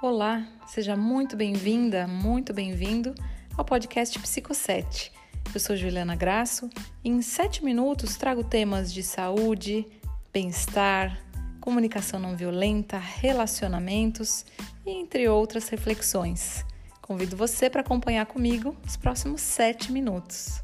Olá, seja muito bem-vinda, muito bem-vindo ao podcast Psico 7. Eu sou Juliana Graço e em 7 minutos trago temas de saúde, bem-estar, comunicação não violenta, relacionamentos e entre outras reflexões. Convido você para acompanhar comigo os próximos 7 minutos.